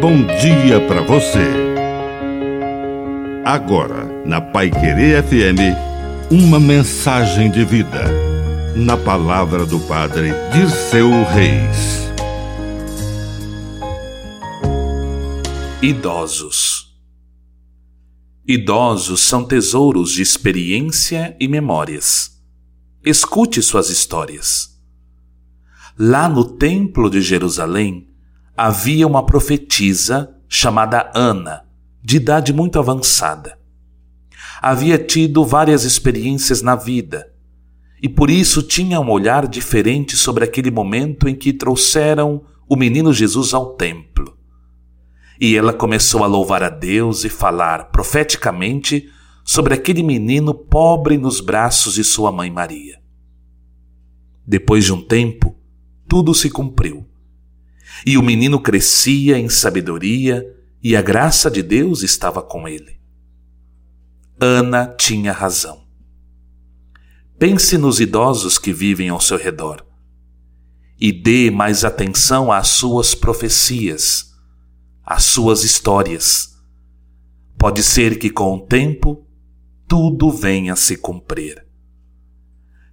bom dia para você. Agora, na Pai Querer FM, uma mensagem de vida. Na palavra do Padre Dirceu Reis. Idosos. Idosos são tesouros de experiência e memórias. Escute suas histórias. Lá no Templo de Jerusalém, havia uma profetisa chamada Ana, de idade muito avançada. Havia tido várias experiências na vida e por isso tinha um olhar diferente sobre aquele momento em que trouxeram o menino Jesus ao templo. E ela começou a louvar a Deus e falar profeticamente sobre aquele menino pobre nos braços de sua mãe Maria. Depois de um tempo, tudo se cumpriu e o menino crescia em sabedoria e a graça de Deus estava com ele. Ana tinha razão. Pense nos idosos que vivem ao seu redor e dê mais atenção às suas profecias, às suas histórias. Pode ser que com o tempo tudo venha a se cumprir.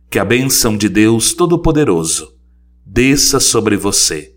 Que a bênção de Deus Todo-Poderoso desça sobre você